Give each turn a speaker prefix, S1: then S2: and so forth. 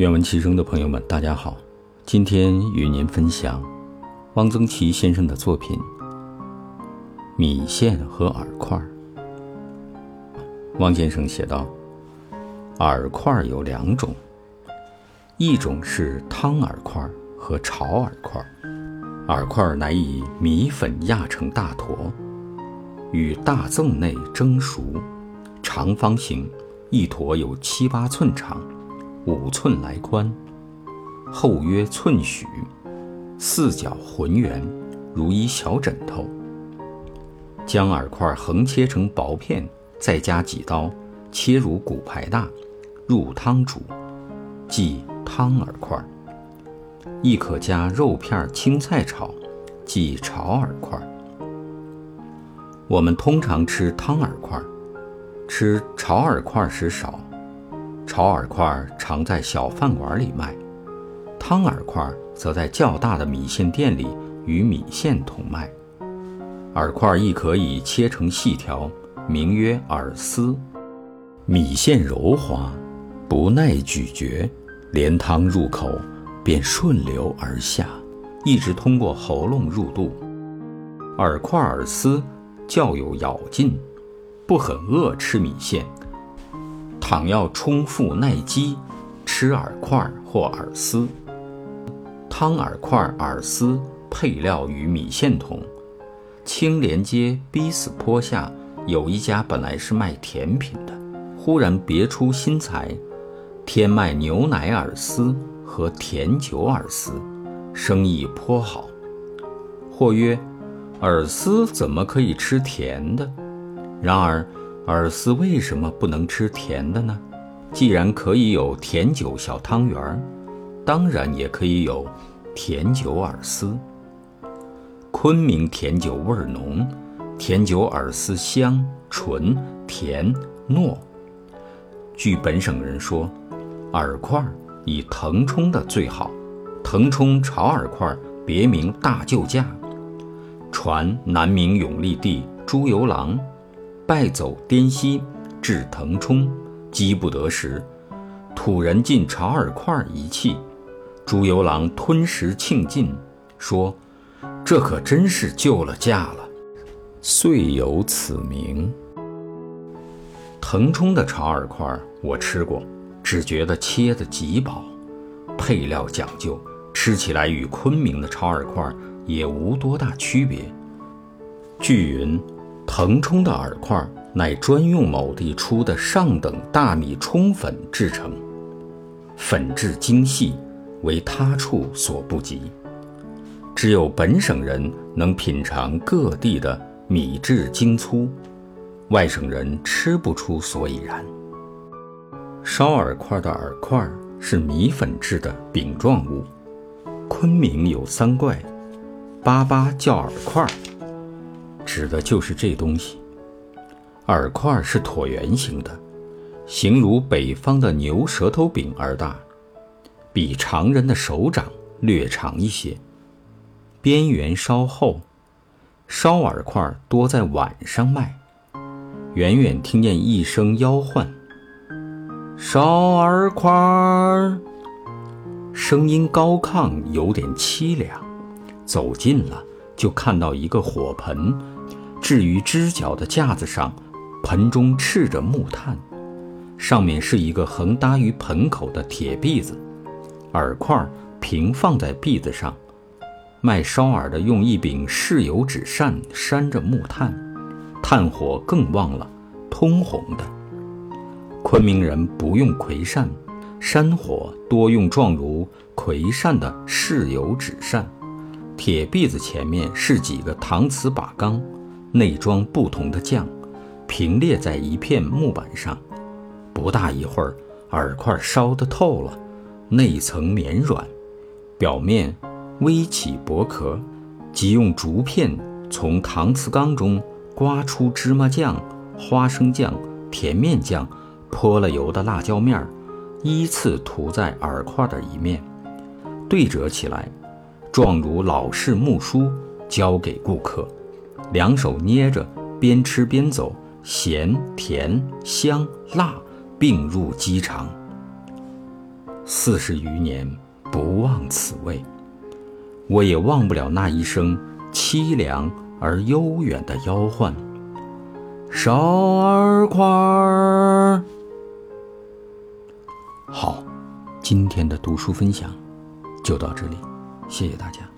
S1: 愿闻其声的朋友们，大家好，今天与您分享汪曾祺先生的作品《米线和饵块》。汪先生写道：“饵块有两种，一种是汤饵块和炒饵块。饵块乃以米粉压成大坨，与大粽内蒸熟，长方形，一坨有七八寸长。”五寸来宽，厚约寸许，四角浑圆，如一小枕头。将饵块横切成薄片，再加几刀，切如骨牌大，入汤煮，即汤饵块。亦可加肉片、青菜炒，即炒饵块。我们通常吃汤饵块，吃炒饵块时少。炒饵块常在小饭馆里卖，汤饵块则在较大的米线店里与米线同卖。饵块亦可以切成细条，名曰饵丝。米线柔滑，不耐咀嚼，连汤入口便顺流而下，一直通过喉咙入肚。饵块饵丝较有咬劲，不很饿吃米线。倘要充腹耐饥，吃饵块或饵丝。汤饵块、饵丝配料与米线同。青莲街逼死坡下有一家本来是卖甜品的，忽然别出心裁，添卖牛奶饵丝和甜酒饵丝，生意颇好。或曰：饵丝怎么可以吃甜的？然而。饵丝为什么不能吃甜的呢？既然可以有甜酒小汤圆儿，当然也可以有甜酒饵丝。昆明甜酒味儿浓，甜酒饵丝香纯甜糯。据本省人说，饵块以腾冲的最好。腾冲炒饵块别名大救驾，传南明永历帝朱由榔。败走滇西，至腾冲，饥不得食，土人进炒饵块一气，朱由榔吞食庆尽，说：“这可真是救了驾了。”遂有此名。腾冲的炒饵块我吃过，只觉得切得极薄，配料讲究，吃起来与昆明的炒饵块也无多大区别。据云。腾冲的饵块乃专用某地出的上等大米冲粉制成，粉质精细，为他处所不及。只有本省人能品尝各地的米质精粗，外省人吃不出所以然。烧饵块的饵块是米粉制的饼状物，昆明有三怪，粑粑叫饵块。指的就是这东西。饵块是椭圆形的，形如北方的牛舌头饼而大，比常人的手掌略长一些，边缘稍厚。烧饵块多在晚上卖，远远听见一声吆唤：“烧饵块！”声音高亢，有点凄凉。走近了，就看到一个火盆。置于支脚的架子上，盆中赤着木炭，上面是一个横搭于盆口的铁篦子，饵块平放在篦子上。卖烧饵的用一柄柿油纸扇扇着木炭，炭火更旺了，通红的。昆明人不用葵扇，山火多用状如葵扇的柿油纸扇。铁篦子前面是几个搪瓷把缸。内装不同的酱，平列在一片木板上。不大一会儿，饵块烧得透了，内层绵软，表面微起薄壳。即用竹片从搪瓷缸中刮出芝麻酱、花生酱、甜面酱，泼了油的辣椒面儿，依次涂在饵块的一面，对折起来，状如老式木梳，交给顾客。两手捏着，边吃边走，咸甜香辣并入鸡肠。四十余年不忘此味，我也忘不了那一声凄凉而悠远的吆唤：“少儿块儿。”好，今天的读书分享就到这里，谢谢大家。